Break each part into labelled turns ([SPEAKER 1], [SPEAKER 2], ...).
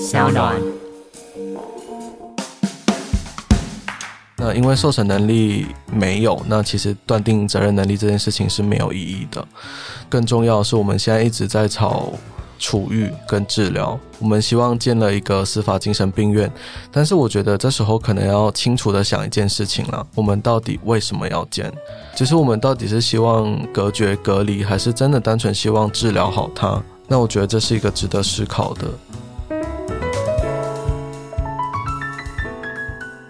[SPEAKER 1] 小暖。
[SPEAKER 2] 那因为受审能力没有，那其实断定责任能力这件事情是没有意义的。更重要的是，我们现在一直在吵。处遇跟治疗，我们希望建了一个司法精神病院，但是我觉得这时候可能要清楚的想一件事情了：我们到底为什么要建？就是我们到底是希望隔绝隔离，还是真的单纯希望治疗好它？那我觉得这是一个值得思考的。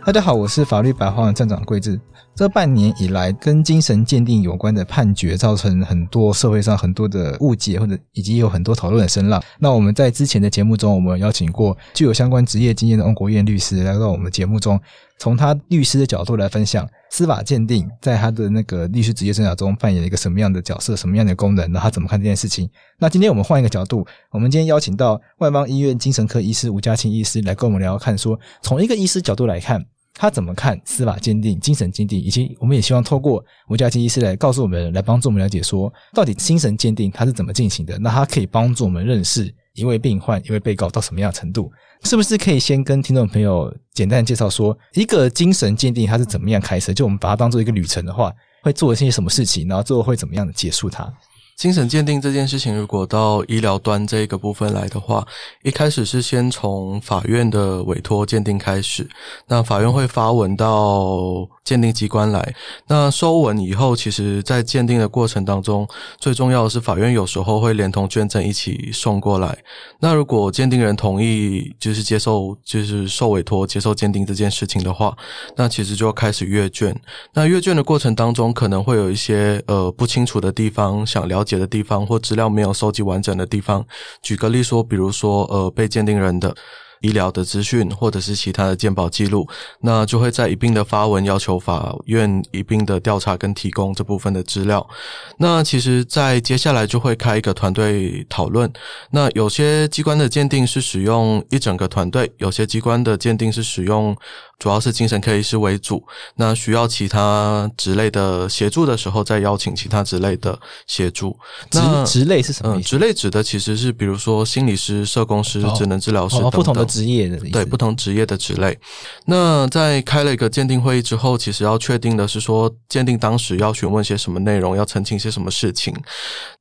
[SPEAKER 3] 大家好，我是法律白话站长桂智。这半年以来，跟精神鉴定有关的判决，造成很多社会上很多的误解，或者以及有很多讨论的声浪。那我们在之前的节目中，我们邀请过具有相关职业经验的翁国燕律师来到我们节目中，从他律师的角度来分享司法鉴定在他的那个律师职业生涯中扮演了一个什么样的角色，什么样的功能，那他怎么看这件事情？那今天我们换一个角度，我们今天邀请到万邦医院精神科医师吴家钦医师来跟我们聊聊看，说从一个医师角度来看。他怎么看司法鉴定、精神鉴定，以及我们也希望透过吴家钦医师来告诉我们，来帮助我们了解说，到底精神鉴定它是怎么进行的？那它可以帮助我们认识一位病患、一位被告到什么样的程度？是不是可以先跟听众朋友简单介绍说，一个精神鉴定它是怎么样开始？就我们把它当做一个旅程的话，会做一些什么事情？然后最后会怎么样的结束它？
[SPEAKER 2] 精神鉴定这件事情，如果到医疗端这个部分来的话，一开始是先从法院的委托鉴定开始，那法院会发文到鉴定机关来，那收文以后，其实在鉴定的过程当中，最重要的是法院有时候会连同卷证一起送过来。那如果鉴定人同意，就是接受，就是受委托接受鉴定这件事情的话，那其实就要开始阅卷。那阅卷的过程当中，可能会有一些呃不清楚的地方，想了了解的地方，或资料没有收集完整的地方。举个例说，比如说呃被鉴定人的。医疗的资讯或者是其他的鉴保记录，那就会在一并的发文要求法院一并的调查跟提供这部分的资料。那其实，在接下来就会开一个团队讨论。那有些机关的鉴定是使用一整个团队，有些机关的鉴定是使用。主要是精神科医师为主，那需要其他职类的协助的时候，再邀请其他职类的协助。
[SPEAKER 3] 职职类是什么？
[SPEAKER 2] 嗯，职类指的其实是比如说心理师、社工师、职能治疗师等等，
[SPEAKER 3] 哦哦，不同的职业的。
[SPEAKER 2] 对，不同职业的职类。那在开了一个鉴定会议之后，其实要确定的是说，鉴定当时要询问些什么内容，要澄清些什么事情。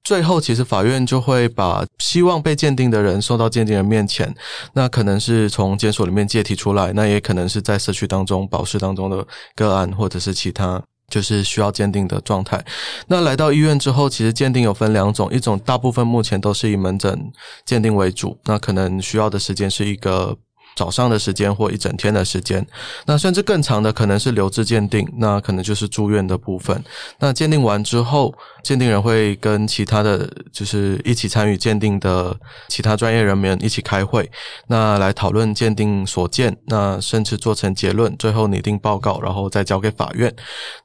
[SPEAKER 2] 最后，其实法院就会把希望被鉴定的人送到鉴定人面前，那可能是从监所里面借题出来，那也可能是在社区当中、保释当中的个案，或者是其他就是需要鉴定的状态。那来到医院之后，其实鉴定有分两种，一种大部分目前都是以门诊鉴定为主，那可能需要的时间是一个。早上的时间或一整天的时间，那甚至更长的可能是留置鉴定，那可能就是住院的部分。那鉴定完之后，鉴定人会跟其他的就是一起参与鉴定的其他专业人员一起开会，那来讨论鉴定所见，那甚至做成结论，最后拟定报告，然后再交给法院。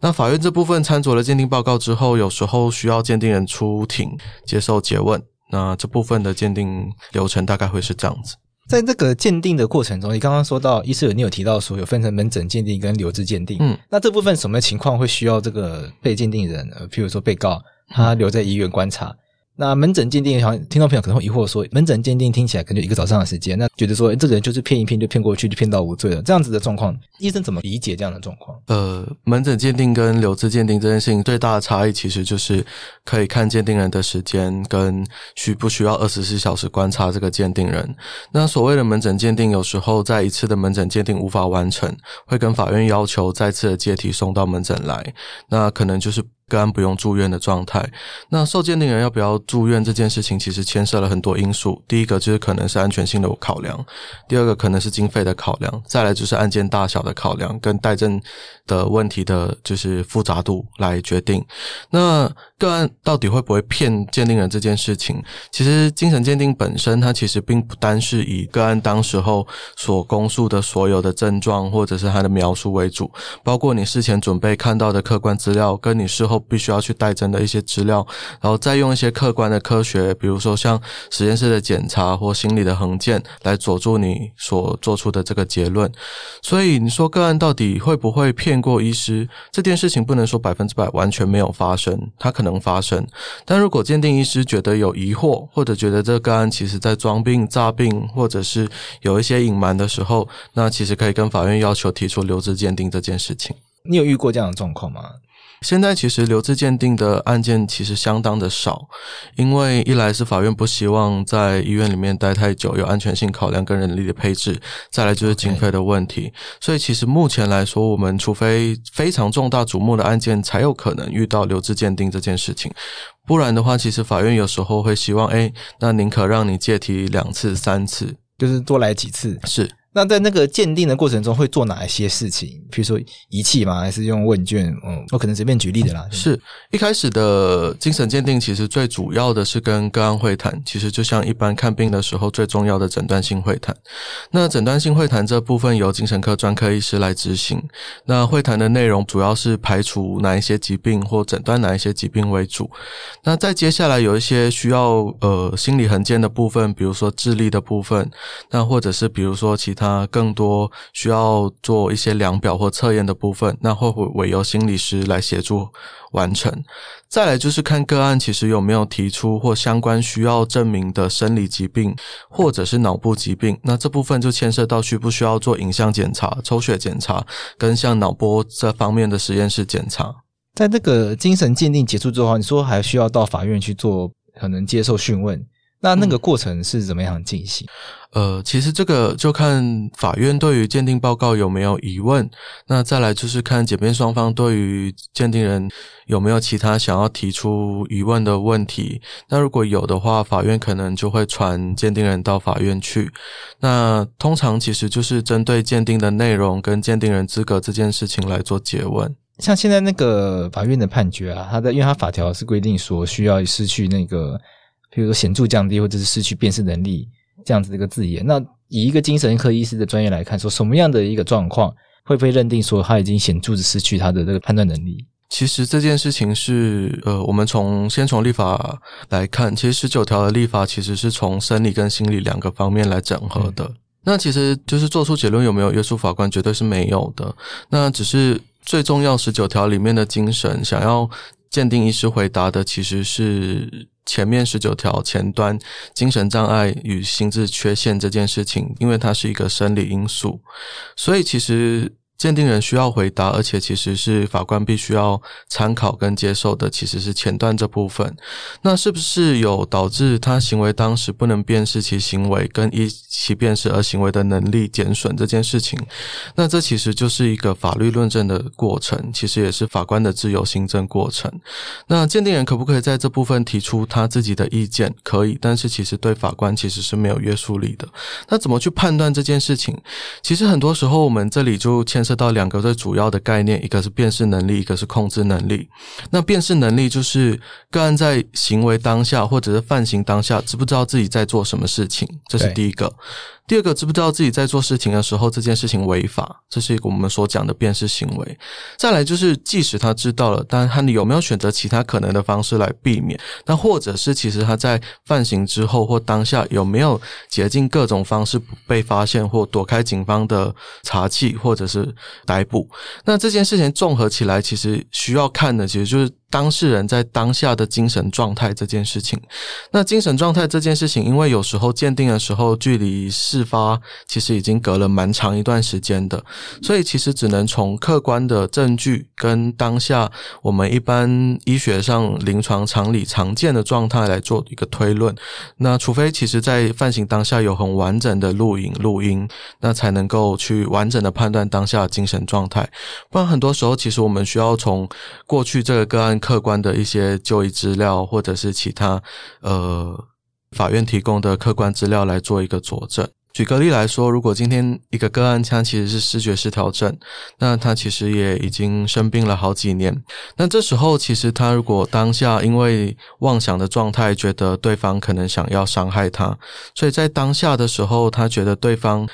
[SPEAKER 2] 那法院这部分参酌了鉴定报告之后，有时候需要鉴定人出庭接受詰问，那这部分的鉴定流程大概会是这样子。
[SPEAKER 3] 在这个鉴定的过程中，你刚刚说到，医师有你有提到说有分成门诊鉴定跟留置鉴定，嗯，那这部分什么情况会需要这个被鉴定人，呃，譬如说被告他留在医院观察？那门诊鉴定，好像听众朋友可能会疑惑说，门诊鉴定听起来可能就一个早上的时间，那觉得说，诶，这个人就是骗一骗就骗过去，就骗到无罪了，这样子的状况，医生怎么理解这样的状况？
[SPEAKER 2] 呃，门诊鉴定跟留置鉴定这件事情最大的差异，其实就是可以看鉴定人的时间跟需不需要二十四小时观察这个鉴定人。那所谓的门诊鉴定，有时候在一次的门诊鉴定无法完成，会跟法院要求再次的接体送到门诊来，那可能就是。肝不用住院的状态，那受鉴定人要不要住院这件事情，其实牵涉了很多因素。第一个就是可能是安全性的考量，第二个可能是经费的考量，再来就是案件大小的考量跟待证的问题的，就是复杂度来决定。那个案到底会不会骗鉴定人这件事情，其实精神鉴定本身，它其实并不单是以个案当时候所供述的所有的症状或者是他的描述为主，包括你事前准备看到的客观资料，跟你事后必须要去带证的一些资料，然后再用一些客观的科学，比如说像实验室的检查或心理的横鉴来佐助你所做出的这个结论。所以你说个案到底会不会骗过医师？这件事情不能说百分之百完全没有发生，它可能能发生。但如果鉴定医师觉得有疑惑，或者觉得这个案其实在装病、诈病，或者是有一些隐瞒的时候，那其实可以跟法院要求提出留置鉴定这件事情。
[SPEAKER 3] 你有遇过这样的状况吗？
[SPEAKER 2] 现在其实留置鉴定的案件其实相当的少，因为一来是法院不希望在医院里面待太久，有安全性考量跟人力的配置；再来就是经费的问题。所以其实目前来说，我们除非非常重大瞩目的案件，才有可能遇到留置鉴定这件事情。不然的话，其实法院有时候会希望，哎，那宁可让你借题两次、三次，
[SPEAKER 3] 就是多来几次，
[SPEAKER 2] 是。
[SPEAKER 3] 那在那个鉴定的过程中会做哪一些事情？比如说仪器吗？还是用问卷？嗯，我可能随便举例的啦。
[SPEAKER 2] 是一开始的精神鉴定，其实最主要的是跟个案会谈。其实就像一般看病的时候，最重要的诊断性会谈。那诊断性会谈这部分由精神科专科医师来执行。那会谈的内容主要是排除哪一些疾病或诊断哪一些疾病为主。那再接下来有一些需要呃心理横鉴的部分，比如说智力的部分，那或者是比如说其他。那更多需要做一些量表或测验的部分，那会委由心理师来协助完成。再来就是看个案其实有没有提出或相关需要证明的生理疾病或者是脑部疾病，那这部分就牵涉到需不需要做影像检查、抽血检查，跟像脑波这方面的实验室检查。
[SPEAKER 3] 在这个精神鉴定结束之后，你说还需要到法院去做，可能接受讯问。那那个过程是怎么样进行？
[SPEAKER 2] 呃，其实这个就看法院对于鉴定报告有没有疑问，那再来就是看检辩双方对于鉴定人有没有其他想要提出疑问的问题。那如果有的话，法院可能就会传鉴定人到法院去。那通常其实就是针对鉴定的内容跟鉴定人资格这件事情来做詰问。
[SPEAKER 3] 像现在那个法院的判决啊，他的因为他法条是规定说需要失去那个。比如说显著降低或者是失去辨识能力这样子的一个字眼，那以一个精神科医师的专业来看，说什么样的一个状况会被认定说他已经显著的失去他的这个判断能力？
[SPEAKER 2] 其实这件事情是呃，我们从先从立法来看，其实十九条的立法其实是从生理跟心理两个方面来整合的。嗯、那其实就是做出结论有没有约束法官，绝对是没有的。那只是最重要十九条里面的精神，想要鉴定医师回答的其实是。前面十九条前端精神障碍与心智缺陷这件事情，因为它是一个生理因素，所以其实。鉴定人需要回答，而且其实是法官必须要参考跟接受的，其实是前段这部分。那是不是有导致他行为当时不能辨识其行为跟依其辨识而行为的能力减损这件事情？那这其实就是一个法律论证的过程，其实也是法官的自由心证过程。那鉴定人可不可以在这部分提出他自己的意见？可以，但是其实对法官其实是没有约束力的。那怎么去判断这件事情？其实很多时候我们这里就牵涉到两个最主要的概念，一个是辨识能力，一个是控制能力。那辨识能力就是个案在行为当下或者是犯行当下，知不知道自己在做什么事情，这是第一个。第二个，知不知道自己在做事情的时候，这件事情违法，这是一个我们所讲的辨识行为。再来就是，即使他知道了，但他有没有选择其他可能的方式来避免？那或者是，其实他在犯行之后或当下有没有竭尽各种方式不被发现或躲开警方的查缉或者是逮捕？那这件事情综合起来，其实需要看的，其实就是。当事人在当下的精神状态这件事情，那精神状态这件事情，因为有时候鉴定的时候，距离事发其实已经隔了蛮长一段时间的，所以其实只能从客观的证据跟当下我们一般医学上临床常理常见的状态来做一个推论。那除非其实在犯行当下有很完整的录影录音，那才能够去完整的判断当下的精神状态。不然很多时候，其实我们需要从过去这个个案。客观的一些就医资料，或者是其他呃法院提供的客观资料来做一个佐证。举个例来说，如果今天一个个案他其实是视觉失调症，那他其实也已经生病了好几年。那这时候，其实他如果当下因为妄想的状态，觉得对方可能想要伤害他，所以在当下的时候，他觉得对方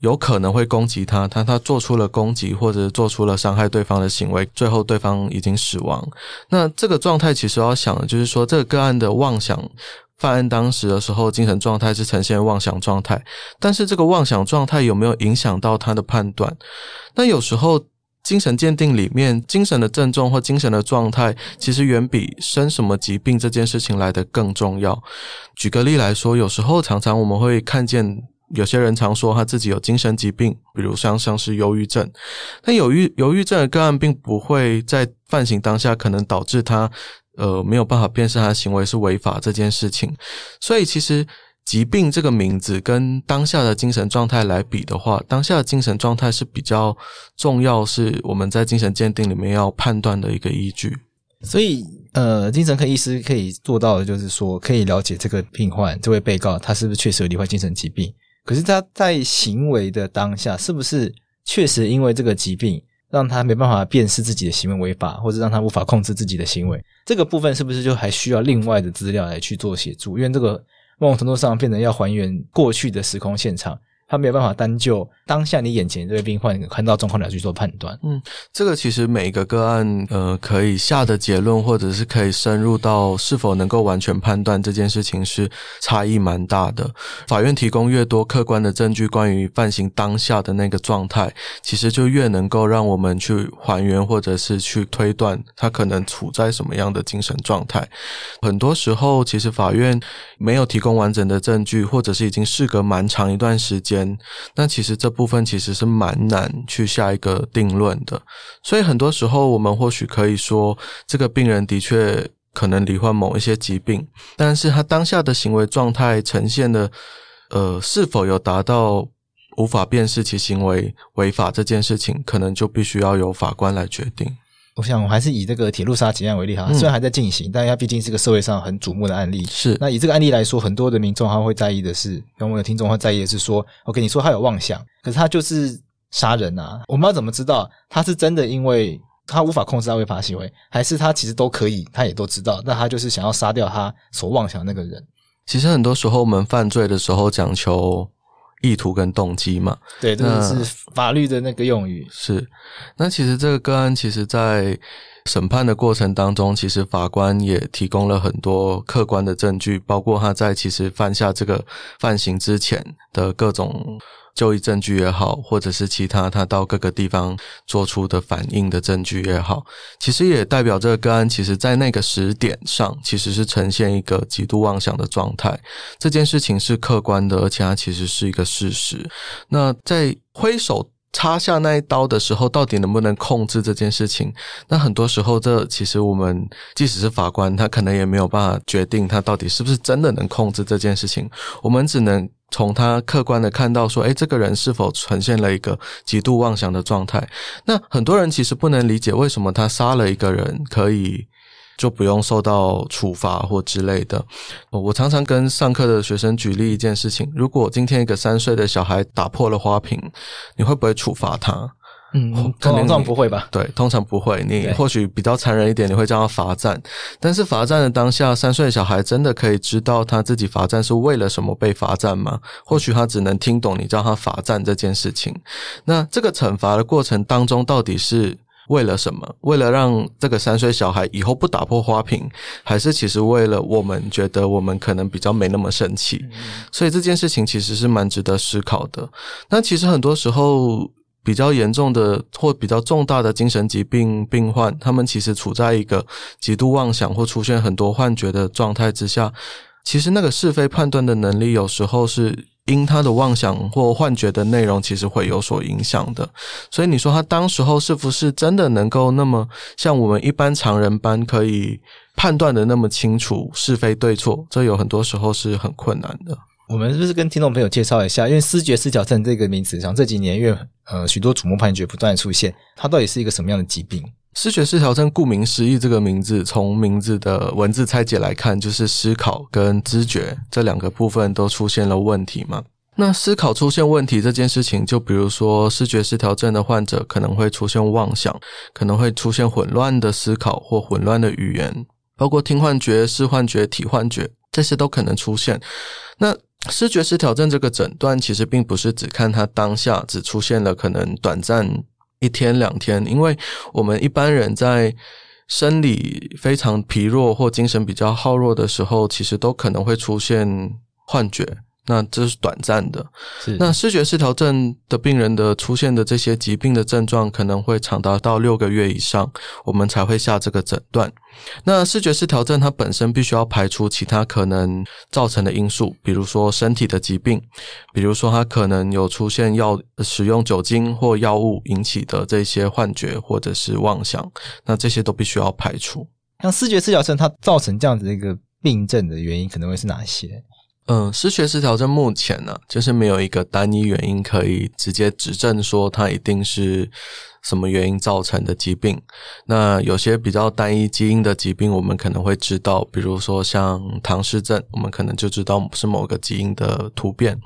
[SPEAKER 2] 有可能会攻击他，他他做出了攻击或者做出了伤害对方的行为，最后对方已经死亡。那这个状态其实要想的就是说，这个个案的妄想。犯案当时的时候，精神状态是呈现妄想状态，但是这个妄想状态有没有影响到他的判断？那有时候精神鉴定里面，精神的症状或精神的状态，其实远比生什么疾病这件事情来的更重要。举个例来说，有时候常常我们会看见有些人常说他自己有精神疾病，比如像像是忧郁症，但忧郁忧郁症的个案并不会在犯行当下可能导致他。呃，没有办法辨识他的行为是违法这件事情，所以其实疾病这个名字跟当下的精神状态来比的话，当下的精神状态是比较重要，是我们在精神鉴定里面要判断的一个依据。
[SPEAKER 3] 所以，呃，精神科医师可以做到的就是说，可以了解这个病患这位被告他是不是确实有罹患精神疾病，可是他在行为的当下是不是确实因为这个疾病。让他没办法辨识自己的行为违法，或者让他无法控制自己的行为，这个部分是不是就还需要另外的资料来去做协助？因为这个某种程度上变成要还原过去的时空现场。他没有办法单就当下你眼前这位病患看到状况来去做判断。
[SPEAKER 2] 嗯，这个其实每一个个案，呃，可以下的结论，或者是可以深入到是否能够完全判断这件事情是差异蛮大的。法院提供越多客观的证据，关于犯行当下的那个状态，其实就越能够让我们去还原，或者是去推断他可能处在什么样的精神状态。很多时候，其实法院没有提供完整的证据，或者是已经事隔蛮长一段时间。那其实这部分其实是蛮难去下一个定论的，所以很多时候我们或许可以说，这个病人的确可能罹患某一些疾病，但是他当下的行为状态呈现的，呃，是否有达到无法辨识其行为违法这件事情，可能就必须要由法官来决定。
[SPEAKER 3] 我想，我还是以这个铁路杀警案为例哈，虽然还在进行，嗯、但它毕竟是个社会上很瞩目的案例。
[SPEAKER 2] 是，那
[SPEAKER 3] 以这个案例来说，很多的民众他会在意的是，跟我的听众会在意的是说我跟你说他有妄想，可是他就是杀人啊，我们要怎么知道他是真的因为他无法控制他违法行为，还是他其实都可以，他也都知道，那他就是想要杀掉他所妄想那个人？
[SPEAKER 2] 其实很多时候我们犯罪的时候讲求。意图跟动机嘛，
[SPEAKER 3] 对，这个是法律的那个用语。
[SPEAKER 2] 是，那其实这个个案，其实在审判的过程当中，其实法官也提供了很多客观的证据，包括他在其实犯下这个犯行之前的各种。就医证据也好，或者是其他他到各个地方做出的反应的证据也好，其实也代表这个个案，其实在那个时点上，其实是呈现一个极度妄想的状态。这件事情是客观的，而且它其实是一个事实。那在挥手插下那一刀的时候，到底能不能控制这件事情？那很多时候，这其实我们即使是法官，他可能也没有办法决定他到底是不是真的能控制这件事情。我们只能。从他客观的看到说，诶，这个人是否呈现了一个极度妄想的状态？那很多人其实不能理解为什么他杀了一个人可以就不用受到处罚或之类的。我常常跟上课的学生举例一件事情：如果今天一个三岁的小孩打破了花瓶，你会不会处罚他？
[SPEAKER 3] 嗯，通常不会吧？
[SPEAKER 2] 对，通常不会。你或许比较残忍一点，你会叫他罚站。但是罚站的当下，三岁的小孩真的可以知道他自己罚站是为了什么被罚站吗？或许他只能听懂你叫他罚站这件事情。那这个惩罚的过程当中，到底是为了什么？为了让这个三岁小孩以后不打破花瓶，还是其实为了我们觉得我们可能比较没那么生气？所以这件事情其实是蛮值得思考的。那其实很多时候。比较严重的或比较重大的精神疾病病患，他们其实处在一个极度妄想或出现很多幻觉的状态之下。其实那个是非判断的能力，有时候是因他的妄想或幻觉的内容，其实会有所影响的。所以你说他当时候是不是真的能够那么像我们一般常人般可以判断的那么清楚是非对错？这有很多时候是很困难的。
[SPEAKER 3] 我们是不是跟听众朋友介绍一下？因为思觉失调症这个名词，像这几年因为呃许多瞩目判决不断出现，它到底是一个什么样的疾病？
[SPEAKER 2] 思觉失调症顾名思义，这个名字从名字的文字拆解来看，就是思考跟知觉这两个部分都出现了问题嘛。那思考出现问题这件事情，就比如说思觉失调症的患者可能会出现妄想，可能会出现混乱的思考或混乱的语言，包括听幻觉、视幻觉、体幻觉，这些都可能出现。那思觉失调症这个诊断其实并不是只看他当下只出现了可能短暂一天两天，因为我们一般人在生理非常疲弱或精神比较耗弱的时候，其实都可能会出现幻觉。那这是短暂的。是。那视觉失调症的病人的出现的这些疾病的症状，可能会长达到六个月以上，我们才会下这个诊断。那视觉失调症它本身必须要排除其他可能造成的因素，比如说身体的疾病，比如说它可能有出现药使用酒精或药物引起的这些幻觉或者是妄想，那这些都必须要排除。
[SPEAKER 3] 像视觉失调症，它造成这样子的一个病症的原因，可能会是哪些？
[SPEAKER 2] 嗯，思觉失调症目前呢，就是没有一个单一原因可以直接指证说它一定是什么原因造成的疾病。那有些比较单一基因的疾病，我们可能会知道，比如说像唐氏症，我们可能就知道是某个基因的突变。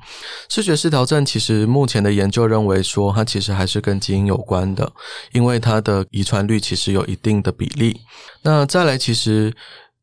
[SPEAKER 2] 思觉失调症其实目前的研究认为说，它其实还是跟基因有关的，因为它的遗传率其实有一定的比例。那再来，其实。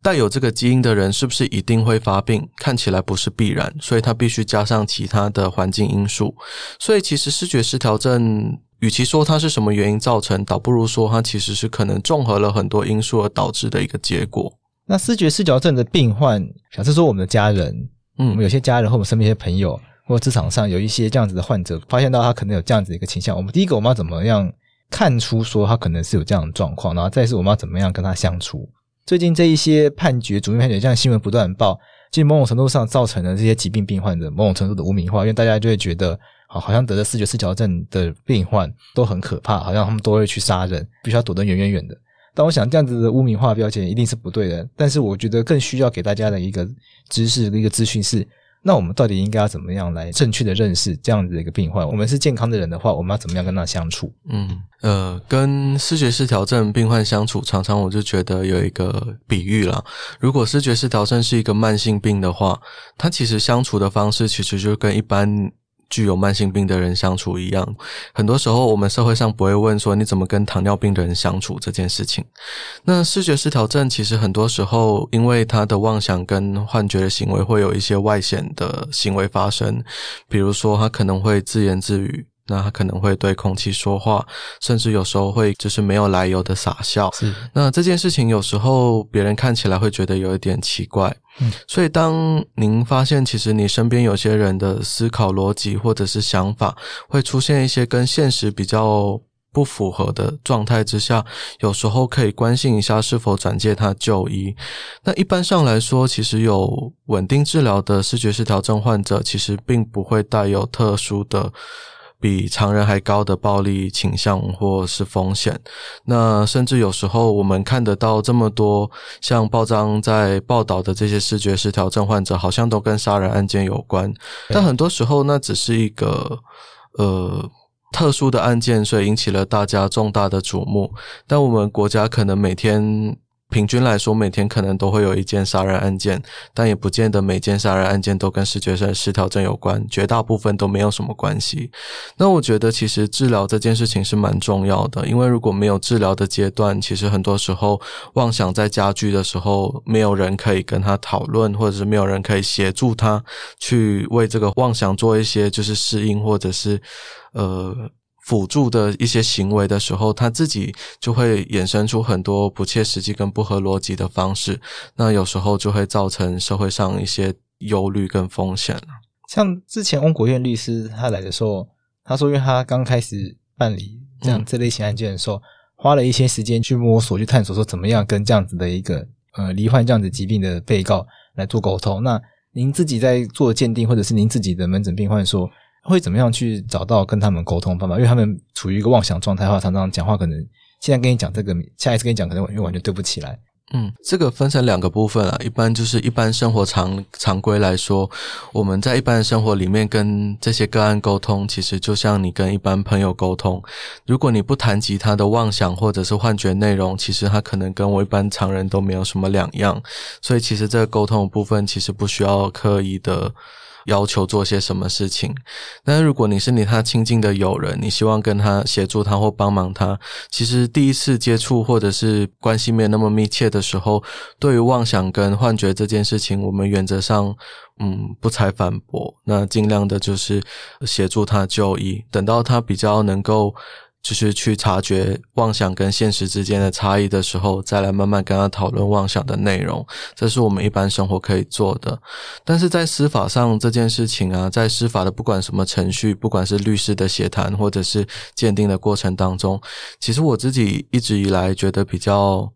[SPEAKER 2] 带有这个基因的人是不是一定会发病？看起来不是必然，所以他必须加上其他的环境因素。所以其实视觉失调症，与其说它是什么原因造成，倒不如说它其实是可能综合了很多因素而导致的一个结果。
[SPEAKER 3] 那视觉失调症的病患，假设说我们的家人，嗯，我们有些家人或我们身边一些朋友，或职场上有一些这样子的患者，发现到他可能有这样子的一个倾向，我们第一个我们要怎么样看出说他可能是有这样的状况，然后再是我们要怎么样跟他相处？最近这一些判决，主命判决，这样新闻不断报，其实某种程度上造成了这些疾病病患的某种程度的污名化，因为大家就会觉得，好，好像得了视觉失调症的病患都很可怕，好像他们都会去杀人，必须要躲得远远远的。但我想这样子的污名化标签一定是不对的，但是我觉得更需要给大家的一个知识一个资讯是。那我们到底应该要怎么样来正确的认识这样子的一个病患？我们是健康的人的话，我们要怎么样跟他相处？
[SPEAKER 2] 嗯，呃，跟失觉失调症病患相处，常常我就觉得有一个比喻啦。如果失觉失调症是一个慢性病的话，它其实相处的方式其实就跟一般。具有慢性病的人相处一样，很多时候我们社会上不会问说你怎么跟糖尿病的人相处这件事情。那视觉失调症其实很多时候，因为他的妄想跟幻觉的行为会有一些外显的行为发生，比如说他可能会自言自语。那他可能会对空气说话，甚至有时候会就是没有来由的傻笑。那这件事情有时候别人看起来会觉得有一点奇怪。嗯。所以当您发现其实你身边有些人的思考逻辑或者是想法会出现一些跟现实比较不符合的状态之下，有时候可以关心一下是否转介他就医。那一般上来说，其实有稳定治疗的视觉失调症患者，其实并不会带有特殊的。比常人还高的暴力倾向或是风险，那甚至有时候我们看得到这么多像报章在报道的这些视觉失调症患者，好像都跟杀人案件有关，但很多时候那只是一个呃特殊的案件，所以引起了大家重大的瞩目，但我们国家可能每天。平均来说，每天可能都会有一件杀人案件，但也不见得每件杀人案件都跟视觉上失调症有关，绝大部分都没有什么关系。那我觉得，其实治疗这件事情是蛮重要的，因为如果没有治疗的阶段，其实很多时候妄想在加剧的时候，没有人可以跟他讨论，或者是没有人可以协助他去为这个妄想做一些就是适应，或者是呃。辅助的一些行为的时候，他自己就会衍生出很多不切实际跟不合逻辑的方式，那有时候就会造成社会上一些忧虑跟风险。
[SPEAKER 3] 像之前翁国院律师他来的时候，他说，因为他刚开始办理这样这类型案件的时候，嗯、花了一些时间去摸索、去探索，说怎么样跟这样子的一个呃罹患这样子疾病的被告来做沟通。那您自己在做鉴定，或者是您自己的门诊病患说。会怎么样去找到跟他们沟通的办法？因为他们处于一个妄想状态的话，常常讲话可能现在跟你讲这个，下一次跟你讲可能因为完全对不起来。
[SPEAKER 2] 嗯，这个分成两个部分啊。一般就是一般生活常常规来说，我们在一般生活里面跟这些个案沟通，其实就像你跟一般朋友沟通。如果你不谈及他的妄想或者是幻觉内容，其实他可能跟我一般常人都没有什么两样。所以其实这个沟通的部分其实不需要刻意的。要求做些什么事情。但如果你是你他亲近的友人，你希望跟他协助他或帮忙他，其实第一次接触或者是关系没有那么密切的时候，对于妄想跟幻觉这件事情，我们原则上嗯不采反驳，那尽量的就是协助他就医，等到他比较能够。就是去察觉妄想跟现实之间的差异的时候，再来慢慢跟他讨论妄想的内容，这是我们一般生活可以做的。但是在司法上这件事情啊，在司法的不管什么程序，不管是律师的协谈或者是鉴定的过程当中，其实我自己一直以来觉得比较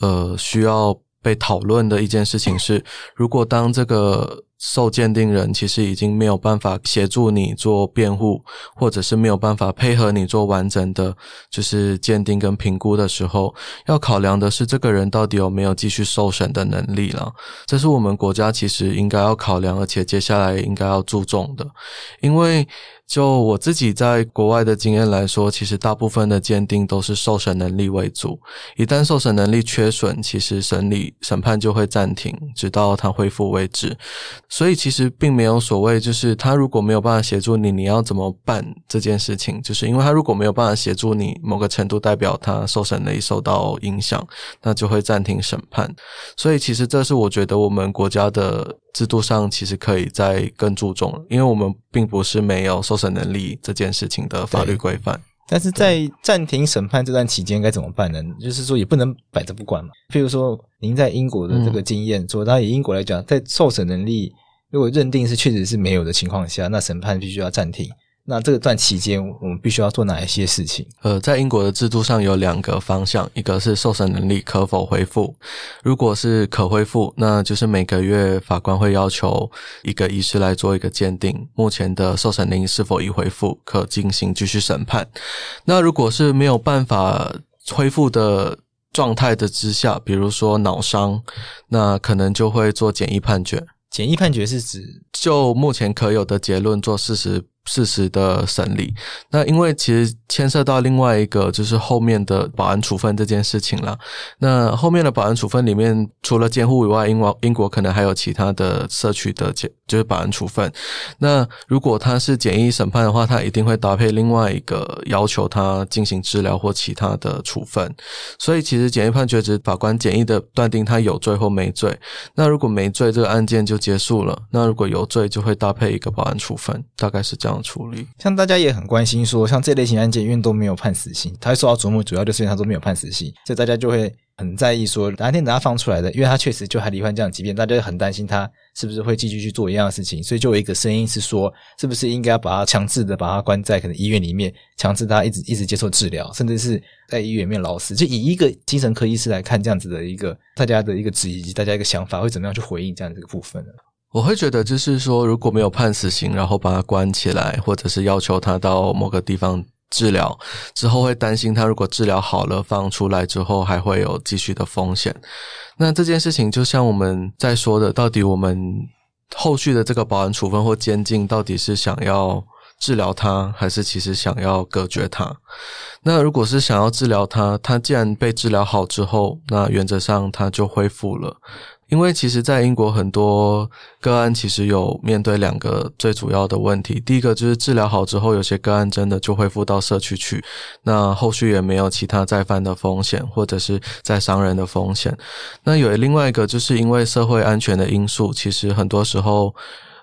[SPEAKER 2] 呃需要被讨论的一件事情是，如果当这个。受鉴定人其实已经没有办法协助你做辩护，或者是没有办法配合你做完整的，就是鉴定跟评估的时候，要考量的是这个人到底有没有继续受审的能力了。这是我们国家其实应该要考量，而且接下来应该要注重的，因为。就我自己在国外的经验来说，其实大部分的鉴定都是受审能力为主。一旦受审能力缺损，其实审理审判就会暂停，直到他恢复为止。所以其实并没有所谓，就是他如果没有办法协助你，你要怎么办这件事情？就是因为他如果没有办法协助你，某个程度代表他受审能力受到影响，那就会暂停审判。所以其实这是我觉得我们国家的。制度上其实可以再更注重，因为我们并不是没有受审能力这件事情的法律规范。
[SPEAKER 3] 但是在暂停审判这段期间该怎么办呢？就是说也不能摆着不管嘛。譬如说您在英国的这个经验，说，当然以英国来讲，在受审能力如果认定是确实是没有的情况下，那审判必须要暂停。那这段期间，我们必须要做哪一些事情？
[SPEAKER 2] 呃，在英国的制度上有两个方向，一个是受审能力可否恢复。如果是可恢复，那就是每个月法官会要求一个医师来做一个鉴定，目前的受审能力是否已恢复，可进行继续审判。那如果是没有办法恢复的状态的之下，比如说脑伤，那可能就会做简易判决。
[SPEAKER 3] 简易判决是指
[SPEAKER 2] 就目前可有的结论做事实。事实的审理，那因为其实牵涉到另外一个就是后面的保安处分这件事情了。那后面的保安处分里面，除了监护以外，英国英国可能还有其他的社区的简就是保安处分。那如果他是简易审判的话，他一定会搭配另外一个要求他进行治疗或其他的处分。所以其实简易判决只是法官简易的断定他有罪或没罪。那如果没罪，这个案件就结束了。那如果有罪，就会搭配一个保安处分，大概是这样。处理，
[SPEAKER 3] 像大家也很关心说，像这类型案件，因为都没有判死刑，他会受到瞩目，主要就是因为他都没有判死刑，所以大家就会很在意说，哪天等他放出来的，因为他确实就还罹患这样疾病，大家就很担心他是不是会继续去做一样的事情，所以就有一个声音是说，是不是应该把他强制的把他关在可能医院里面，强制他一直一直接受治疗，甚至是在医院里面老死。就以一个精神科医师来看这样子的一个大家的一个质疑以及大家一个想法，会怎么样去回应这样的一个部分呢？
[SPEAKER 2] 我会觉得，就是说，如果没有判死刑，然后把他关起来，或者是要求他到某个地方治疗之后，会担心他如果治疗好了放出来之后，还会有继续的风险。那这件事情就像我们在说的，到底我们后续的这个保安处分或监禁，到底是想要治疗他，还是其实想要隔绝他？那如果是想要治疗他，他既然被治疗好之后，那原则上他就恢复了。因为其实，在英国很多个案其实有面对两个最主要的问题。第一个就是治疗好之后，有些个案真的就恢复到社区去，那后续也没有其他再犯的风险，或者是再伤人的风险。那有另外一个，就是因为社会安全的因素，其实很多时候。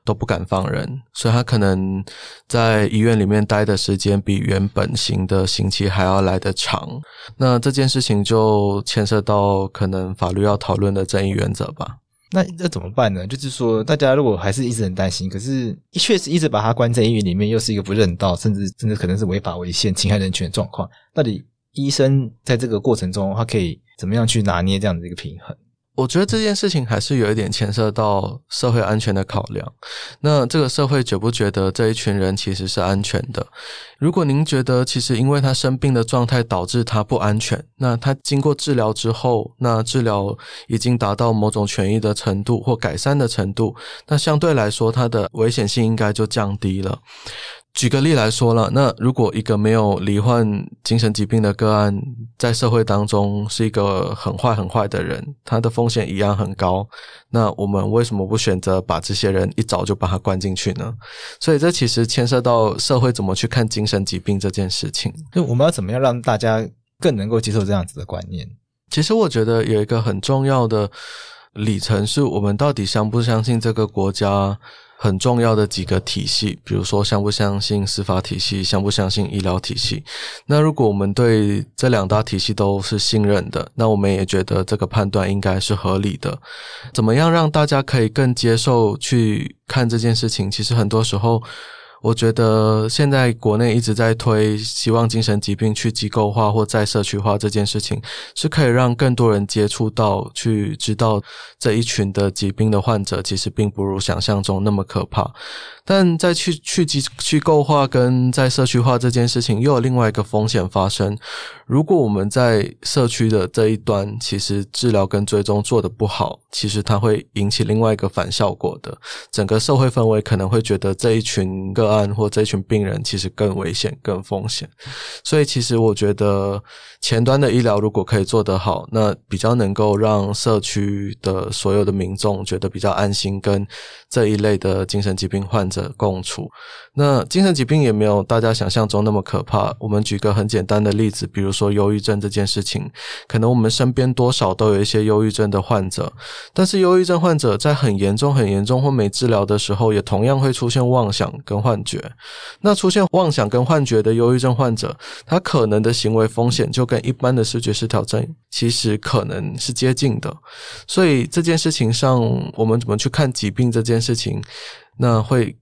[SPEAKER 2] 都不敢放人，所以他可能在医院里面待的时间比原本刑的刑期还要来得长。那这件事情就牵涉到可能法律要讨论的正义原则吧。
[SPEAKER 3] 那那怎么办呢？就是说，大家如果还是一直很担心，可是确实一直把他关在医院里面，又是一个不人道，甚至甚至可能是违法违宪、侵害人权的状况。到底医生在这个过程中，他可以怎么样去拿捏这样的一个平衡？
[SPEAKER 2] 我觉得这件事情还是有一点牵涉到社会安全的考量。那这个社会觉不觉得这一群人其实是安全的？如果您觉得其实因为他生病的状态导致他不安全，那他经过治疗之后，那治疗已经达到某种痊愈的程度或改善的程度，那相对来说他的危险性应该就降低了。举个例来说了，那如果一个没有罹患精神疾病的个案，在社会当中是一个很坏很坏的人，他的风险一样很高。那我们为什么不选择把这些人一早就把他关进去呢？所以这其实牵涉到社会怎么去看精神疾病这件事情。
[SPEAKER 3] 就我们要怎么样让大家更能够接受这样子的观念？
[SPEAKER 2] 其实我觉得有一个很重要的里程，是我们到底相不相信这个国家。很重要的几个体系，比如说相不相信司法体系，相不相信医疗体系。那如果我们对这两大体系都是信任的，那我们也觉得这个判断应该是合理的。怎么样让大家可以更接受去看这件事情？其实很多时候。我觉得现在国内一直在推，希望精神疾病去机构化或再社区化这件事情，是可以让更多人接触到，去知道这一群的疾病的患者其实并不如想象中那么可怕。但在去去机去构化跟在社区化这件事情，又有另外一个风险发生。如果我们在社区的这一端，其实治疗跟追踪做得不好，其实它会引起另外一个反效果的，整个社会氛围可能会觉得这一群个案或这一群病人其实更危险、更风险，所以其实我觉得前端的医疗如果可以做得好，那比较能够让社区的所有的民众觉得比较安心，跟这一类的精神疾病患者共处。那精神疾病也没有大家想象中那么可怕。我们举个很简单的例子，比如说忧郁症这件事情，可能我们身边多少都有一些忧郁症的患者，但是忧郁症患者在很严重、很严重或没治疗的时候，也同样会出现妄想跟幻觉。那出现妄想跟幻觉的忧郁症患者，他可能的行为风险就跟一般的视觉失调症其实可能是接近的。所以这件事情上，我们怎么去看疾病这件事情，那会。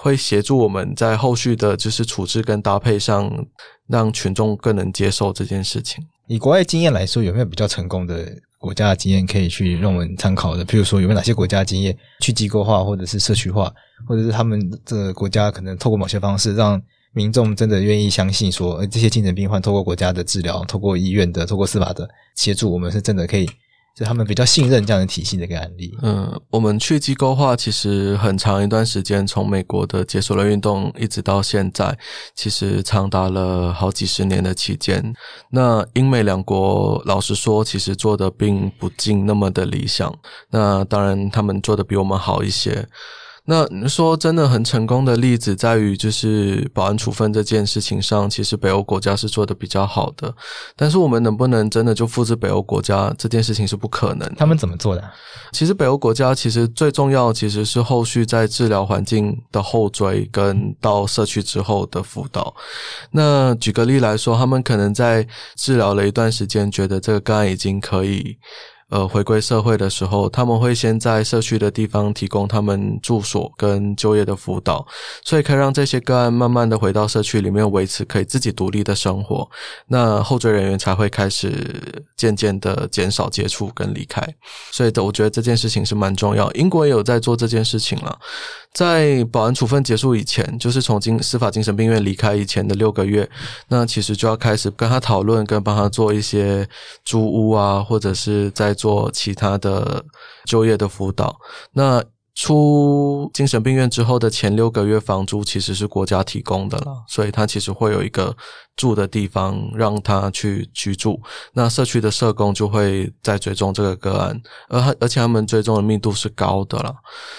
[SPEAKER 2] 会协助我们在后续的就是处置跟搭配上，让群众更能接受这件事情。
[SPEAKER 3] 以国外经验来说，有没有比较成功的国家的经验可以去让我们参考的？譬如说，有没有哪些国家经验去机构化，或者是社区化，或者是他们这个国家可能透过某些方式，让民众真的愿意相信说，这些精神病患透过国家的治疗，透过医院的，透过司法的协助，我们是真的可以。就他们比较信任这样的体系的一个案例。
[SPEAKER 2] 嗯，我们去机构化其实很长一段时间，从美国的解锁了运动一直到现在，其实长达了好几十年的期间。那英美两国老实说，其实做的并不尽那么的理想。那当然，他们做的比我们好一些。那说真的很成功的例子，在于就是保安处分这件事情上，其实北欧国家是做的比较好的。但是我们能不能真的就复制北欧国家这件事情是不可能。
[SPEAKER 3] 他们怎么做的？
[SPEAKER 2] 其实北欧国家其实最重要其实是后续在治疗环境的后追跟到社区之后的辅导。那举个例来说，他们可能在治疗了一段时间，觉得这个个案已经可以。呃，回归社会的时候，他们会先在社区的地方提供他们住所跟就业的辅导，所以可以让这些个案慢慢的回到社区里面，维持可以自己独立的生活。那后追人员才会开始渐渐的减少接触跟离开。所以的，我觉得这件事情是蛮重要。英国也有在做这件事情了。在保安处分结束以前，就是从精司法精神病院离开以前的六个月，那其实就要开始跟他讨论，跟帮他做一些租屋啊，或者是在做其他的就业的辅导。那出精神病院之后的前六个月房租其实是国家提供的了，所以他其实会有一个住的地方让他去居住。那社区的社工就会在追踪这个个案，而而且他们追踪的密度是高的了。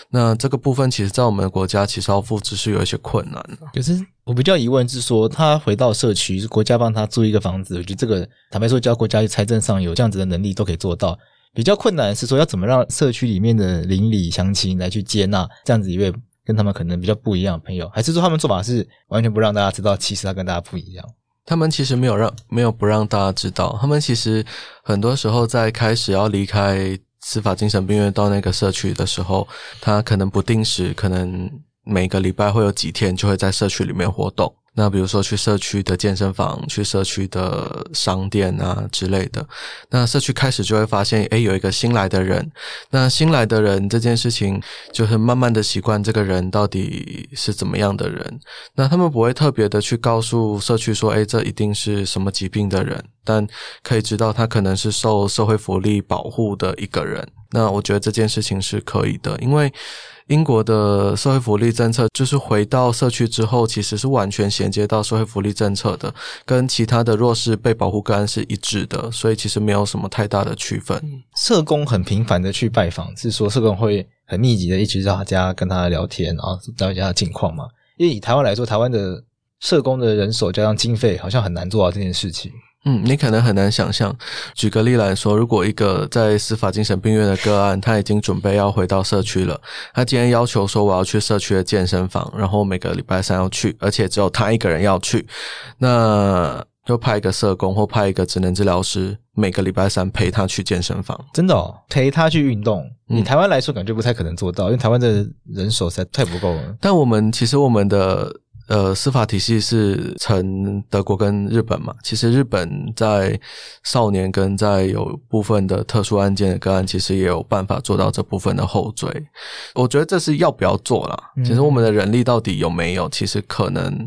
[SPEAKER 2] 那这个部分其实，在我们的国家其实要复制是有一些困难的。
[SPEAKER 3] 可是我比较疑问是说，他回到社区，国家帮他租一个房子，我觉得这个坦白说，只要国家财政上有这样子的能力，都可以做到。比较困难是说，要怎么让社区里面的邻里乡亲来去接纳这样子一位跟他们可能比较不一样的朋友，还是说他们做法是完全不让大家知道，其实他跟大家不一样？
[SPEAKER 2] 他们其实没有让没有不让大家知道，他们其实很多时候在开始要离开司法精神病院到那个社区的时候，他可能不定时，可能每个礼拜会有几天就会在社区里面活动。那比如说去社区的健身房、去社区的商店啊之类的，那社区开始就会发现，诶，有一个新来的人。那新来的人这件事情，就是慢慢的习惯这个人到底是怎么样的人。那他们不会特别的去告诉社区说，诶，这一定是什么疾病的人。但可以知道他可能是受社会福利保护的一个人。那我觉得这件事情是可以的，因为英国的社会福利政策就是回到社区之后，其实是完全衔接到社会福利政策的，跟其他的弱势被保护个案是一致的，所以其实没有什么太大的区分。
[SPEAKER 3] 社工很频繁的去拜访，是说社工会很密集的一直在他家跟他聊天，然后了解他的近况嘛？因为以台湾来说，台湾的社工的人手加上经费，好像很难做到这件事情。
[SPEAKER 2] 嗯，你可能很难想象。举个例来说，如果一个在司法精神病院的个案，他已经准备要回到社区了，他今天要求说我要去社区的健身房，然后每个礼拜三要去，而且只有他一个人要去，那就派一个社工或派一个职能治疗师，每个礼拜三陪他去健身房。
[SPEAKER 3] 真的哦，陪他去运动。你台湾来说，感觉不太可能做到，因为台湾的人手实在太不够了。
[SPEAKER 2] 但我们其实我们的。呃，司法体系是成德国跟日本嘛？其实日本在少年跟在有部分的特殊案件的个案，其实也有办法做到这部分的后缀。我觉得这是要不要做啦。其实我们的人力到底有没有？其实可能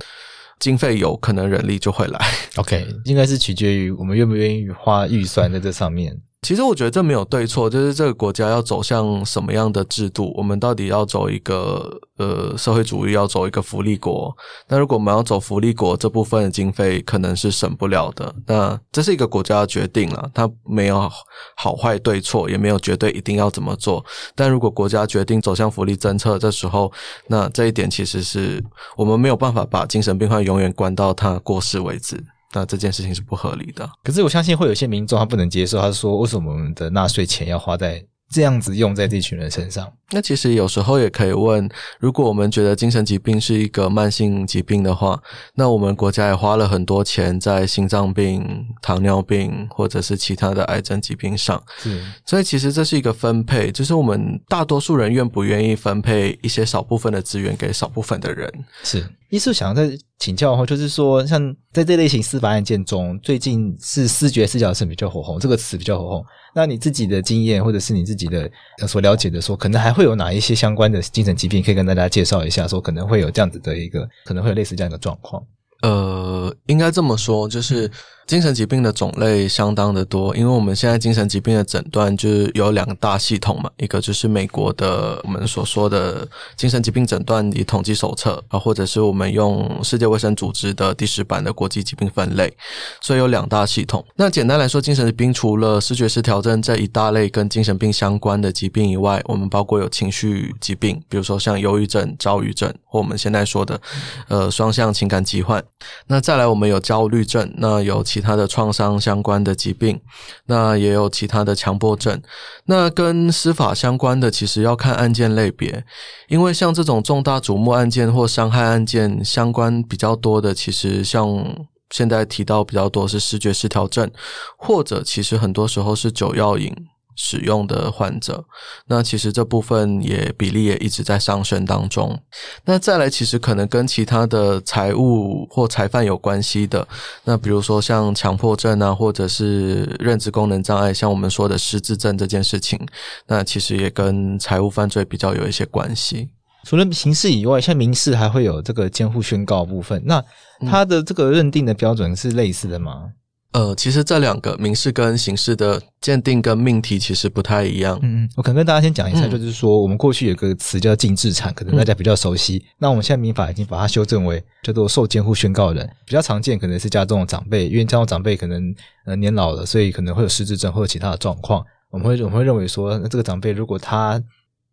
[SPEAKER 2] 经费有可能人力就会来。
[SPEAKER 3] OK，应该是取决于我们愿不愿意花预算在这上面。
[SPEAKER 2] 其实我觉得这没有对错，就是这个国家要走向什么样的制度，我们到底要走一个呃社会主义，要走一个福利国。那如果我们要走福利国，这部分的经费可能是省不了的。那这是一个国家的决定了，它没有好坏对错，也没有绝对一定要怎么做。但如果国家决定走向福利政策，这时候那这一点其实是我们没有办法把精神病患永远关到他过世为止。那这件事情是不合理的。
[SPEAKER 3] 可是我相信会有些民众他不能接受，他说：“为什么我们的纳税钱要花在这样子用在这群人身上？”
[SPEAKER 2] 那其实有时候也可以问：如果我们觉得精神疾病是一个慢性疾病的话，那我们国家也花了很多钱在心脏病、糖尿病或者是其他的癌症疾病上。
[SPEAKER 3] 是，
[SPEAKER 2] 所以其实这是一个分配，就是我们大多数人愿不愿意分配一些少部分的资源给少部分的人。
[SPEAKER 3] 是，一是想再请教哈，就是说，像在这类型司法案件中，最近是视觉视角是比较火红，这个词比较火红。那你自己的经验，或者是你自己的所了解的，说可能还会。有哪一些相关的精神疾病可以跟大家介绍一下？说可能会有这样子的一个，可能会有类似这样的状况。
[SPEAKER 2] 呃，应该这么说，就是。精神疾病的种类相当的多，因为我们现在精神疾病的诊断就是有两大系统嘛，一个就是美国的我们所说的精神疾病诊断与统计手册啊，或者是我们用世界卫生组织的第十版的国际疾病分类，所以有两大系统。那简单来说，精神病除了视觉失调症这一大类跟精神病相关的疾病以外，我们包括有情绪疾病，比如说像忧郁症、躁郁症，或我们现在说的呃双向情感疾患。那再来，我们有焦虑症，那有其他的创伤相关的疾病，那也有其他的强迫症。那跟司法相关的，其实要看案件类别，因为像这种重大瞩目案件或伤害案件相关比较多的，其实像现在提到比较多是视觉失调症，或者其实很多时候是酒药瘾。使用的患者，那其实这部分也比例也一直在上升当中。那再来，其实可能跟其他的财务或财犯有关系的，那比如说像强迫症啊，或者是认知功能障碍，像我们说的失智症这件事情，那其实也跟财务犯罪比较有一些关系。
[SPEAKER 3] 除了刑事以外，像民事还会有这个监护宣告部分，那它的这个认定的标准是类似的吗？
[SPEAKER 2] 呃，其实这两个民事跟刑事的鉴定跟命题其实不太一样。
[SPEAKER 3] 嗯，我可能跟大家先讲一下，就是说、嗯、我们过去有个词叫尽治产，可能大家比较熟悉。嗯、那我们现在民法已经把它修正为叫做受监护宣告人，比较常见可能是家中的长辈，因为家中长辈可能呃年老了，所以可能会有失智症或者其他的状况。我们会我们会认为说，那这个长辈如果他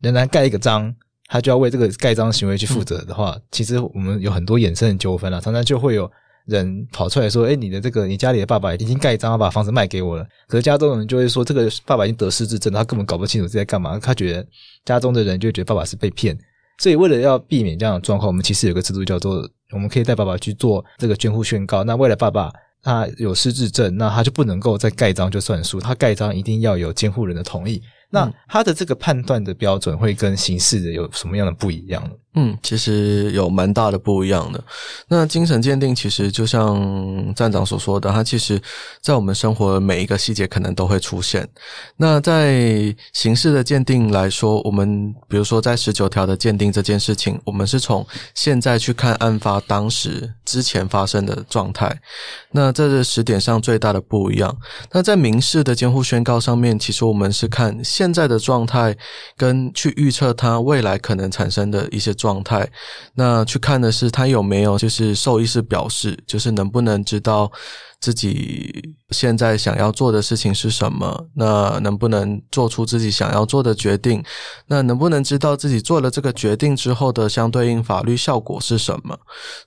[SPEAKER 3] 仍然盖一个章，他就要为这个盖章行为去负责的话，嗯、其实我们有很多衍生的纠纷啊，常常就会有。人跑出来说：“哎，你的这个，你家里的爸爸已经盖章，把房子卖给我了。”可是家中人就会说：“这个爸爸已经得失智症，他根本搞不清楚自己在干嘛。”他觉得家中的人就觉得爸爸是被骗。所以为了要避免这样的状况，我们其实有个制度叫做：我们可以带爸爸去做这个监护宣告。那为了爸爸他有失智症，那他就不能够再盖章就算数，他盖章一定要有监护人的同意。那他的这个判断的标准会跟刑事的有什么样的不一样呢？
[SPEAKER 2] 嗯，其实有蛮大的不一样的。那精神鉴定其实就像站长所说的，它其实在我们生活的每一个细节可能都会出现。那在刑事的鉴定来说，我们比如说在十九条的鉴定这件事情，我们是从现在去看案发当时之前发生的状态。那这是时点上最大的不一样。那在民事的监护宣告上面，其实我们是看现在的状态，跟去预测它未来可能产生的一些状。状态，那去看的是他有没有就是受意识表示，就是能不能知道自己现在想要做的事情是什么，那能不能做出自己想要做的决定，那能不能知道自己做了这个决定之后的相对应法律效果是什么？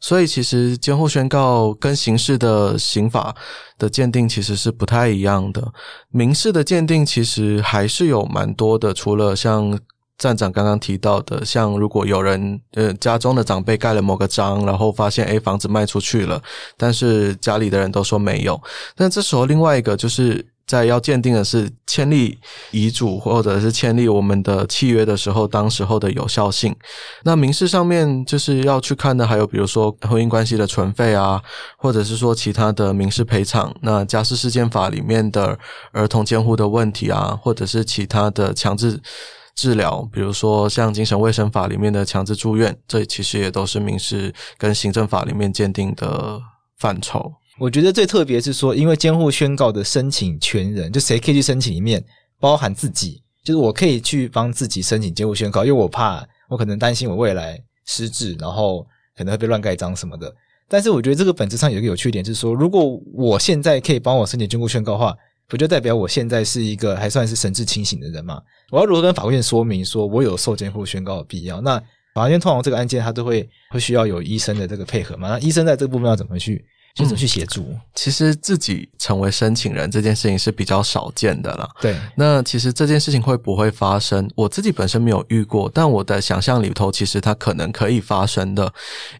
[SPEAKER 2] 所以其实监护宣告跟刑事的刑法的鉴定其实是不太一样的，民事的鉴定其实还是有蛮多的，除了像。站长刚刚提到的，像如果有人呃家中的长辈盖了某个章，然后发现诶房子卖出去了，但是家里的人都说没有，那这时候另外一个就是在要鉴定的是签立遗嘱或者是签立我们的契约的时候，当时候的有效性。那民事上面就是要去看的，还有比如说婚姻关系的存废啊，或者是说其他的民事赔偿，那家事事件法里面的儿童监护的问题啊，或者是其他的强制。治疗，比如说像精神卫生法里面的强制住院，这其实也都是民事跟行政法里面鉴定的范畴。
[SPEAKER 3] 我觉得最特别是说，因为监护宣告的申请权人，就谁可以去申请里面包含自己，就是我可以去帮自己申请监护宣告，因为我怕我可能担心我未来失智，然后可能会被乱盖章什么的。但是我觉得这个本质上有一个有趣点，是说如果我现在可以帮我申请监护宣告的话。不就代表我现在是一个还算是神志清醒的人吗？我要如何跟法院说明说我有受监护宣告的必要？那法院通常这个案件他都会会需要有医生的这个配合嘛？那医生在这个部分要怎么去？就怎么去协助？
[SPEAKER 2] 嗯，其实自己成为申请人这件事情是比较少见的啦。
[SPEAKER 3] 对，
[SPEAKER 2] 那其实这件事情会不会发生？我自己本身没有遇过，但我的想象里头，其实它可能可以发生的。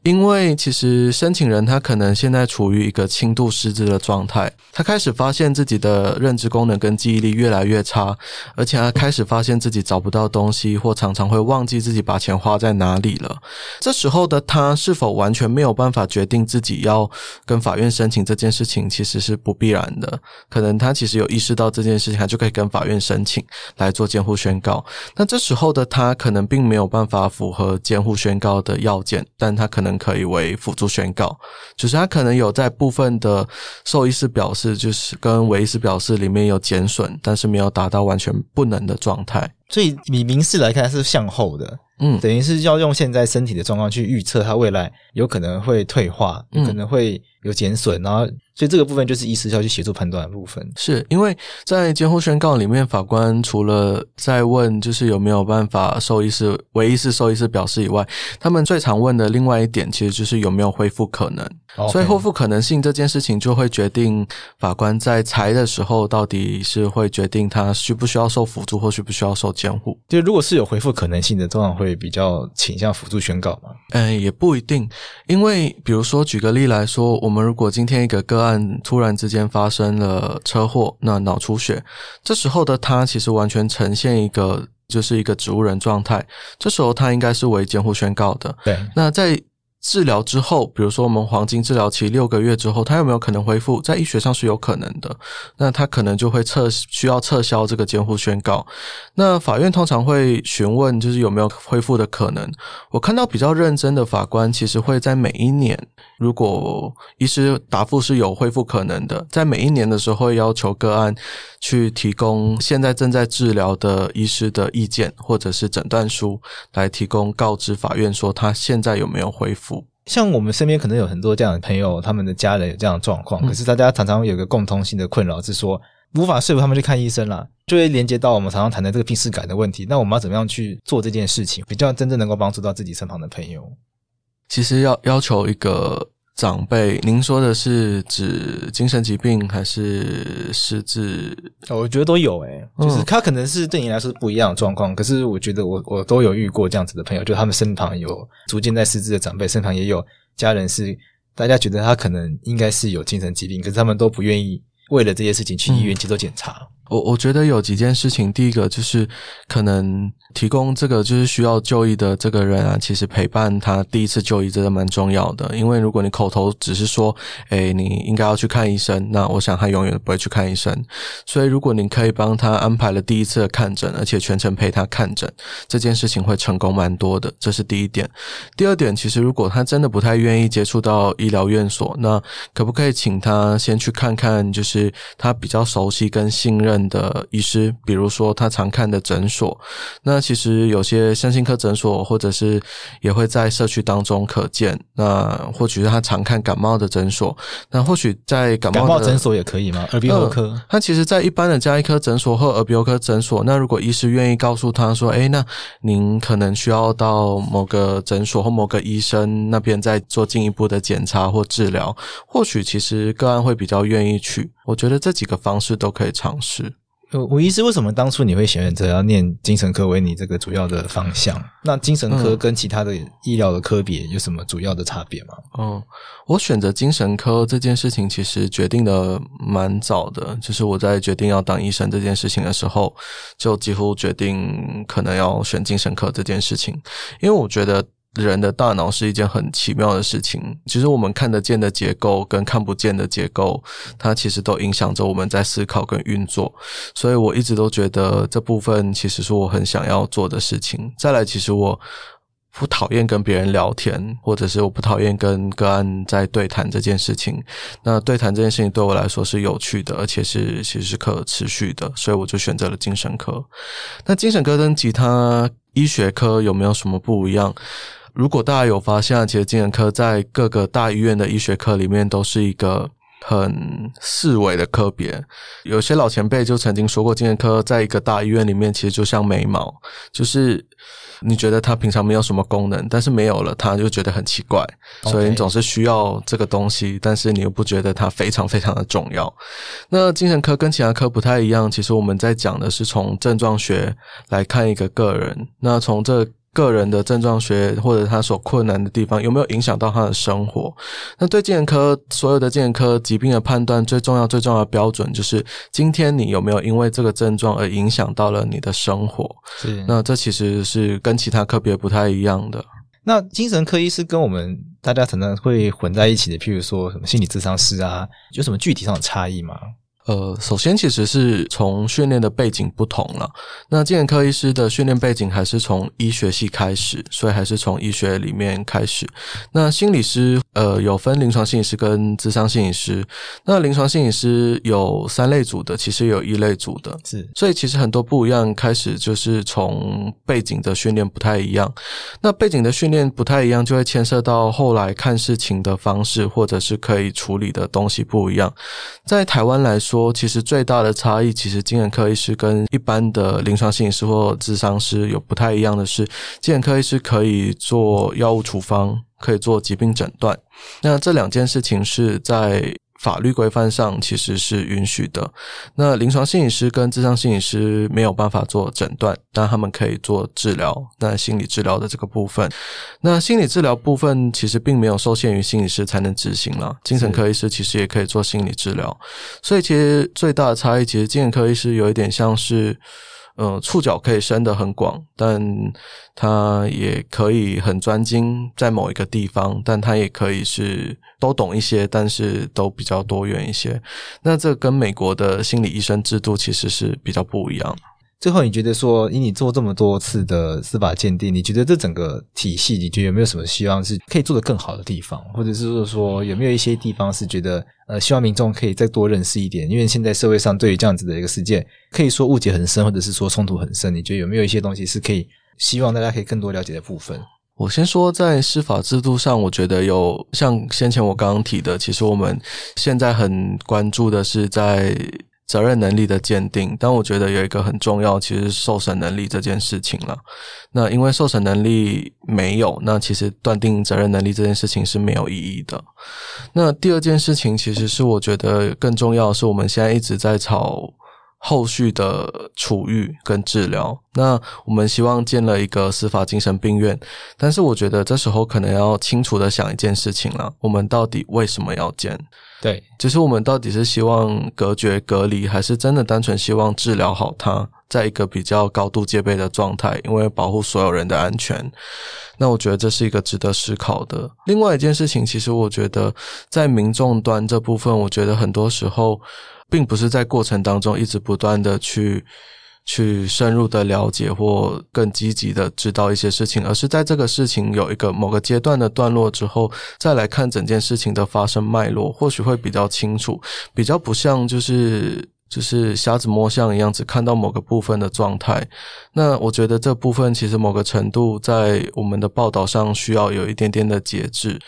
[SPEAKER 2] 因为其实申请人他可能现在处于一个轻度失智的状态，他开始发现自己的认知功能跟记忆力越来越差，而且他开始发现自己找不到东西，或常常会忘记自己把钱花在哪里了。这时候的他是否完全没有办法决定自己要跟法法院申请这件事情其实是不必然的，可能他其实有意识到这件事情，他就可以跟法院申请来做监护宣告。那这时候的他可能并没有办法符合监护宣告的要件，但他可能可以为辅助宣告，就是他可能有在部分的受意识表示，就是跟唯意识表示里面有减损，但是没有达到完全不能的状态。
[SPEAKER 3] 所以以民事来看，是向后的。嗯，等于是要用现在身体的状况去预测它未来有可能会退化，有可能会有减损，然后。所以这个部分就是医师要去协助判断的部分，
[SPEAKER 2] 是因为在监护宣告里面，法官除了在问就是有没有办法受医师、唯一是受医师表示以外，他们最常问的另外一点，其实就是有没有恢复可能。所以恢复可能性这件事情，就会决定法官在裁的时候，到底是会决定他需不需要受辅助，或需不需要受监护。
[SPEAKER 3] 就如果是有恢复可能性的，通常会比较倾向辅助宣告嘛？
[SPEAKER 2] 嗯，也不一定，因为比如说举个例来说，我们如果今天一个个案。突然之间发生了车祸，那脑出血，这时候的他其实完全呈现一个就是一个植物人状态，这时候他应该是为监护宣告的。
[SPEAKER 3] 对，
[SPEAKER 2] 那在。治疗之后，比如说我们黄金治疗期六个月之后，他有没有可能恢复？在医学上是有可能的。那他可能就会撤需要撤销这个监护宣告。那法院通常会询问，就是有没有恢复的可能。我看到比较认真的法官，其实会在每一年，如果医师答复是有恢复可能的，在每一年的时候会要求个案去提供现在正在治疗的医师的意见或者是诊断书，来提供告知法院说他现在有没有恢复。
[SPEAKER 3] 像我们身边可能有很多这样的朋友，他们的家人有这样的状况，可是大家常常有个共通性的困扰是说，无法说服他们去看医生啦，就会连接到我们常常谈的这个病识感的问题。那我们要怎么样去做这件事情，比较真正能够帮助到自己身旁的朋友？
[SPEAKER 2] 其实要要求一个。长辈，您说的是指精神疾病还是失智？
[SPEAKER 3] 我觉得都有诶、欸，就是他可能是对你来说不一样的状况，可是我觉得我我都有遇过这样子的朋友，就他们身旁有逐渐在失智的长辈，身旁也有家人是大家觉得他可能应该是有精神疾病，可是他们都不愿意为了这些事情去医院接受检查。
[SPEAKER 2] 我我觉得有几件事情，第一个就是可能提供这个就是需要就医的这个人啊，其实陪伴他第一次就医真的蛮重要的。因为如果你口头只是说，诶，你应该要去看医生，那我想他永远不会去看医生。所以如果你可以帮他安排了第一次的看诊，而且全程陪他看诊，这件事情会成功蛮多的。这是第一点。第二点，其实如果他真的不太愿意接触到医疗院所，那可不可以请他先去看看，就是他比较熟悉跟信任的医师，比如说他常看的诊所，那其实有些身心科诊所，或者是也会在社区当中可见。那或许是他常看感冒的诊所，那或许在感冒
[SPEAKER 3] 诊所也可以吗？耳鼻喉科？
[SPEAKER 2] 他、呃、其实，在一般的加医科诊所或耳鼻喉科诊所，那如果医师愿意告诉他说，哎，那您可能需要到某个诊所或某个医生那边再做进一步的检查或治疗，或许其实个案会比较愿意去。我觉得这几个方式都可以尝试。
[SPEAKER 3] 吴医师，为什么当初你会选择要念精神科为你这个主要的方向？那精神科跟其他的医疗的科别有什么主要的差别吗？
[SPEAKER 2] 嗯，我选择精神科这件事情其实决定的蛮早的，就是我在决定要当医生这件事情的时候，就几乎决定可能要选精神科这件事情，因为我觉得。人的大脑是一件很奇妙的事情。其实我们看得见的结构跟看不见的结构，它其实都影响着我们在思考跟运作。所以我一直都觉得这部分其实是我很想要做的事情。再来，其实我不讨厌跟别人聊天，或者是我不讨厌跟个案在对谈这件事情。那对谈这件事情对我来说是有趣的，而且是其实是可持续的，所以我就选择了精神科。那精神科跟其他医学科有没有什么不一样？如果大家有发现，其实精神科在各个大医院的医学科里面都是一个很四维的科别。有些老前辈就曾经说过，精神科在一个大医院里面其实就像眉毛，就是你觉得它平常没有什么功能，但是没有了它就觉得很奇怪，所以你总是需要这个东西，但是你又不觉得它非常非常的重要。那精神科跟其他科不太一样，其实我们在讲的是从症状学来看一个个人，那从这。个人的症状学或者他所困难的地方有没有影响到他的生活？那对精神科所有的精神科疾病的判断，最重要最重要的标准就是今天你有没有因为这个症状而影响到了你的生活？
[SPEAKER 3] 是。
[SPEAKER 2] 那这其实是跟其他科别不太一样的。
[SPEAKER 3] 那精神科医师跟我们大家常常会混在一起的，譬如说什么心理咨商师啊，有什么具体上的差异吗？
[SPEAKER 2] 呃，首先其实是从训练的背景不同了。那精神科医师的训练背景还是从医学系开始，所以还是从医学里面开始。那心理师呃有分临床心理师跟咨商心理师。那临床心理师有三类组的，其实有一类组的，
[SPEAKER 3] 是。
[SPEAKER 2] 所以其实很多不一样，开始就是从背景的训练不太一样。那背景的训练不太一样，就会牵涉到后来看事情的方式，或者是可以处理的东西不一样。在台湾来说。说其实最大的差异，其实精神科医师跟一般的临床心理师或智商师有不太一样的是，精神科医师可以做药物处方，可以做疾病诊断。那这两件事情是在。法律规范上其实是允许的。那临床心理师跟咨商心理师没有办法做诊断，但他们可以做治疗。那心理治疗的这个部分，那心理治疗部分其实并没有受限于心理师才能执行了。精神科医师其实也可以做心理治疗。所以其实最大的差异，其实精神科医师有一点像是。呃，触角可以伸得很广，但他也可以很专精在某一个地方，但他也可以是都懂一些，但是都比较多元一些。那这跟美国的心理医生制度其实是比较不一样。
[SPEAKER 3] 最后，你觉得说，以你做这么多次的司法鉴定，你觉得这整个体系，你觉得有没有什么希望是可以做得更好的地方，或者是说，有没有一些地方是觉得，呃，希望民众可以再多认识一点？因为现在社会上对于这样子的一个事件，可以说误解很深，或者是说冲突很深。你觉得有没有一些东西是可以希望大家可以更多了解的部分？
[SPEAKER 2] 我先说，在司法制度上，我觉得有像先前我刚刚提的，其实我们现在很关注的是在。责任能力的鉴定，但我觉得有一个很重要，其实受审能力这件事情了。那因为受审能力没有，那其实断定责任能力这件事情是没有意义的。那第二件事情，其实是我觉得更重要是，我们现在一直在吵后续的处遇跟治疗。那我们希望建了一个司法精神病院，但是我觉得这时候可能要清楚的想一件事情了：我们到底为什么要建？
[SPEAKER 3] 对，
[SPEAKER 2] 就是我们到底是希望隔绝隔离，还是真的单纯希望治疗好他，在一个比较高度戒备的状态，因为保护所有人的安全。那我觉得这是一个值得思考的。另外一件事情，其实我觉得在民众端这部分，我觉得很多时候并不是在过程当中一直不断的去。去深入的了解或更积极的知道一些事情，而是在这个事情有一个某个阶段的段落之后，再来看整件事情的发生脉络，或许会比较清楚，比较不像就是就是瞎子摸象一样，只看到某个部分的状态。那我觉得这部分其实某个程度在我们的报道上需要有一点点的节制。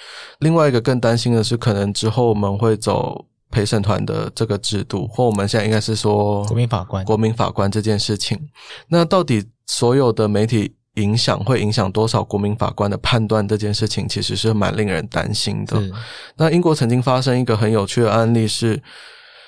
[SPEAKER 2] 另外一个更担心的是，可能之后我们会走。陪审团的这个制度，或我们现在应该是说
[SPEAKER 3] 国民法官，
[SPEAKER 2] 国民法官这件事情，那到底所有的媒体影响会影响多少国民法官的判断？这件事情其实是蛮令人担心的。那英国曾经发生一个很有趣的案例是，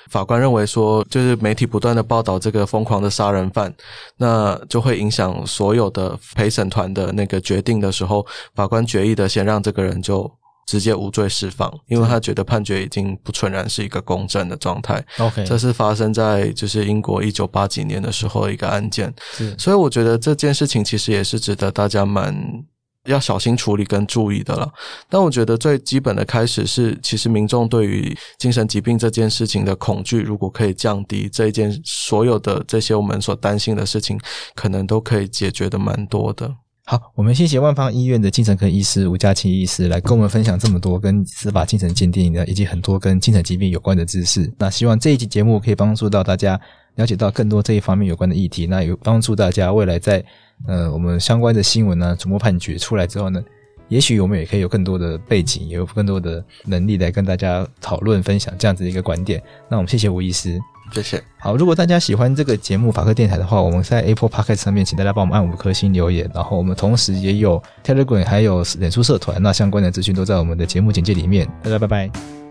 [SPEAKER 2] 法官认为说，就是媒体不断的报道这个疯狂的杀人犯，那就会影响所有的陪审团的那个决定的时候，法官决议的先让这个人就。直接无罪释放，因为他觉得判决已经不纯然是一个公正的状态。
[SPEAKER 3] OK，
[SPEAKER 2] 这是发生在就是英国一九八几年的时候一个案件。是，所以我觉得这件事情其实也是值得大家蛮要小心处理跟注意的了。但我觉得最基本的开始是，其实民众对于精神疾病这件事情的恐惧，如果可以降低，这一件所有的这些我们所担心的事情，可能都可以解决的蛮多的。
[SPEAKER 3] 好，我们谢谢万方医院的精神科医师吴佳琪医师来跟我们分享这么多跟司法精神鉴定的以及很多跟精神疾病有关的知识。那希望这一期节目可以帮助到大家了解到更多这一方面有关的议题。那有帮助大家未来在呃我们相关的新闻呢，瞩目判决出来之后呢，也许我们也可以有更多的背景，也有更多的能力来跟大家讨论分享这样子的一个观点。那我们谢谢吴医师。
[SPEAKER 2] 谢谢。
[SPEAKER 3] 好，如果大家喜欢这个节目法克电台的话，我们在 Apple Podcast 上面，请大家帮我们按五颗星留言。然后我们同时也有 Telegram，还有脸书社团，那相关的资讯都在我们的节目简介里面。大家拜拜。